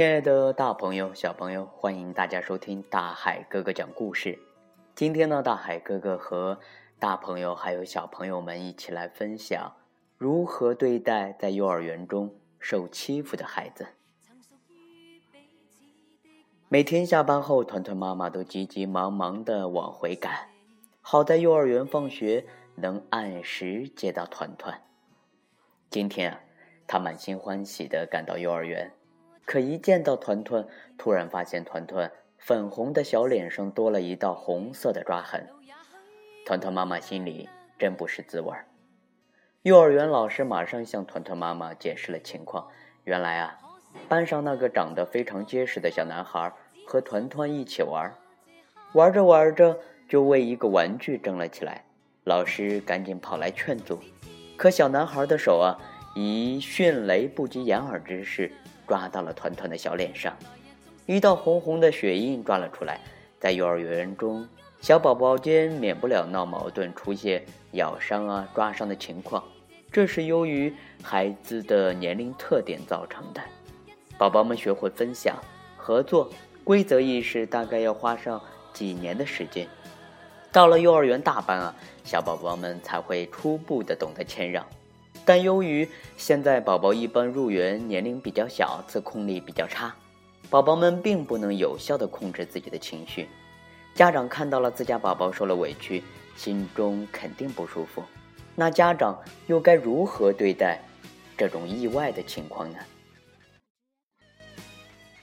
亲爱的大朋友、小朋友，欢迎大家收听大海哥哥讲故事。今天呢，大海哥哥和大朋友还有小朋友们一起来分享如何对待在幼儿园中受欺负的孩子。每天下班后，团团妈妈都急急忙忙的往回赶，好在幼儿园放学能按时接到团团。今天啊，他满心欢喜的赶到幼儿园。可一见到团团，突然发现团团粉红的小脸上多了一道红色的抓痕。团团妈妈心里真不是滋味儿。幼儿园老师马上向团团妈妈解释了情况。原来啊，班上那个长得非常结实的小男孩和团团一起玩，玩着玩着就为一个玩具争了起来。老师赶紧跑来劝阻，可小男孩的手啊，以迅雷不及掩耳之势。抓到了团团的小脸上，一道红红的血印抓了出来。在幼儿园中，小宝宝间免不了闹矛盾，出现咬伤啊、抓伤的情况，这是由于孩子的年龄特点造成的。宝宝们学会分享、合作、规则意识，大概要花上几年的时间。到了幼儿园大班啊，小宝宝们才会初步的懂得谦让。但由于现在宝宝一般入园年龄比较小，自控力比较差，宝宝们并不能有效的控制自己的情绪。家长看到了自家宝宝受了委屈，心中肯定不舒服。那家长又该如何对待这种意外的情况呢？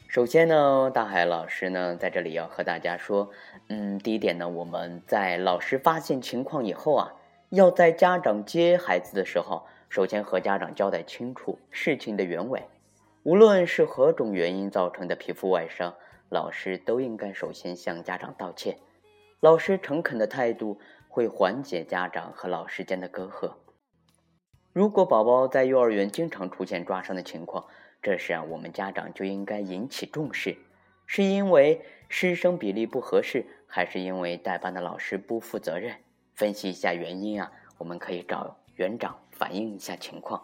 首先呢，大海老师呢在这里要和大家说，嗯，第一点呢，我们在老师发现情况以后啊，要在家长接孩子的时候。首先和家长交代清楚事情的原委，无论是何种原因造成的皮肤外伤，老师都应该首先向家长道歉。老师诚恳的态度会缓解家长和老师间的隔阂。如果宝宝在幼儿园经常出现抓伤的情况，这时啊，我们家长就应该引起重视，是因为师生比例不合适，还是因为代班的老师不负责任？分析一下原因啊，我们可以找。园长反映一下情况。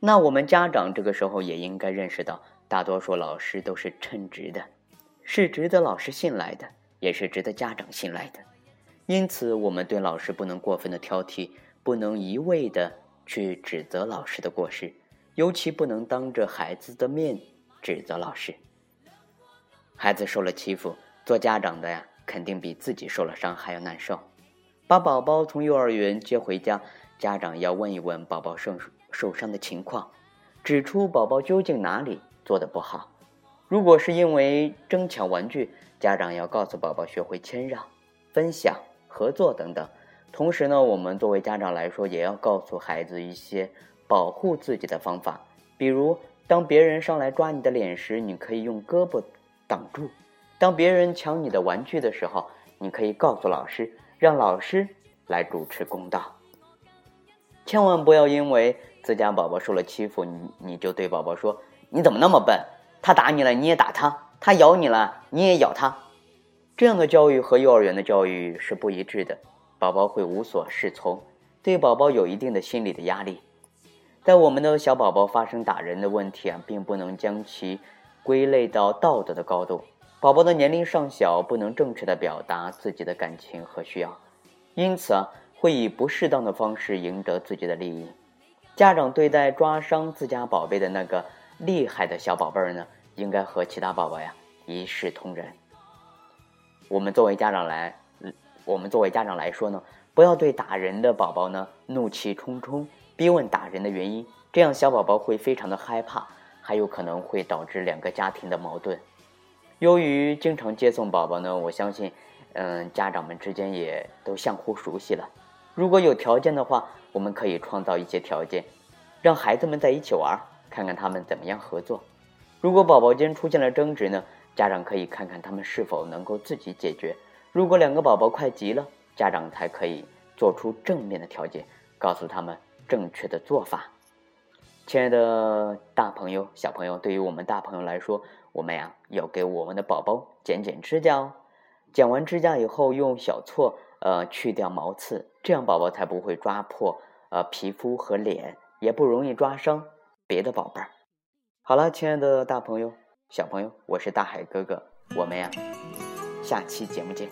那我们家长这个时候也应该认识到，大多数老师都是称职的，是值得老师信赖的，也是值得家长信赖的。因此，我们对老师不能过分的挑剔，不能一味的去指责老师的过失，尤其不能当着孩子的面指责老师。孩子受了欺负，做家长的呀，肯定比自己受了伤还要难受。把宝宝从幼儿园接回家，家长要问一问宝宝受受伤的情况，指出宝宝究竟哪里做的不好。如果是因为争抢玩具，家长要告诉宝宝学会谦让、分享、合作等等。同时呢，我们作为家长来说，也要告诉孩子一些保护自己的方法，比如当别人上来抓你的脸时，你可以用胳膊挡住；当别人抢你的玩具的时候，你可以告诉老师。让老师来主持公道，千万不要因为自家宝宝受了欺负，你你就对宝宝说：“你怎么那么笨？他打你了，你也打他；他咬你了，你也咬他。”这样的教育和幼儿园的教育是不一致的，宝宝会无所适从，对宝宝有一定的心理的压力。在我们的小宝宝发生打人的问题啊，并不能将其归类到道德的高度。宝宝的年龄尚小，不能正确的表达自己的感情和需要，因此啊，会以不适当的方式赢得自己的利益。家长对待抓伤自家宝贝的那个厉害的小宝贝呢，应该和其他宝宝呀一视同仁。我们作为家长来，我们作为家长来说呢，不要对打人的宝宝呢怒气冲冲，逼问打人的原因，这样小宝宝会非常的害怕，还有可能会导致两个家庭的矛盾。由于经常接送宝宝呢，我相信，嗯，家长们之间也都相互熟悉了。如果有条件的话，我们可以创造一些条件，让孩子们在一起玩，看看他们怎么样合作。如果宝宝间出现了争执呢，家长可以看看他们是否能够自己解决。如果两个宝宝快急了，家长才可以做出正面的调解，告诉他们正确的做法。亲爱的大朋友、小朋友，对于我们大朋友来说，我们呀要给我们的宝宝剪剪指甲哦。剪完指甲以后，用小锉呃去掉毛刺，这样宝宝才不会抓破呃皮肤和脸，也不容易抓伤别的宝贝儿。好了，亲爱的大朋友、小朋友，我是大海哥哥，我们呀，下期节目见。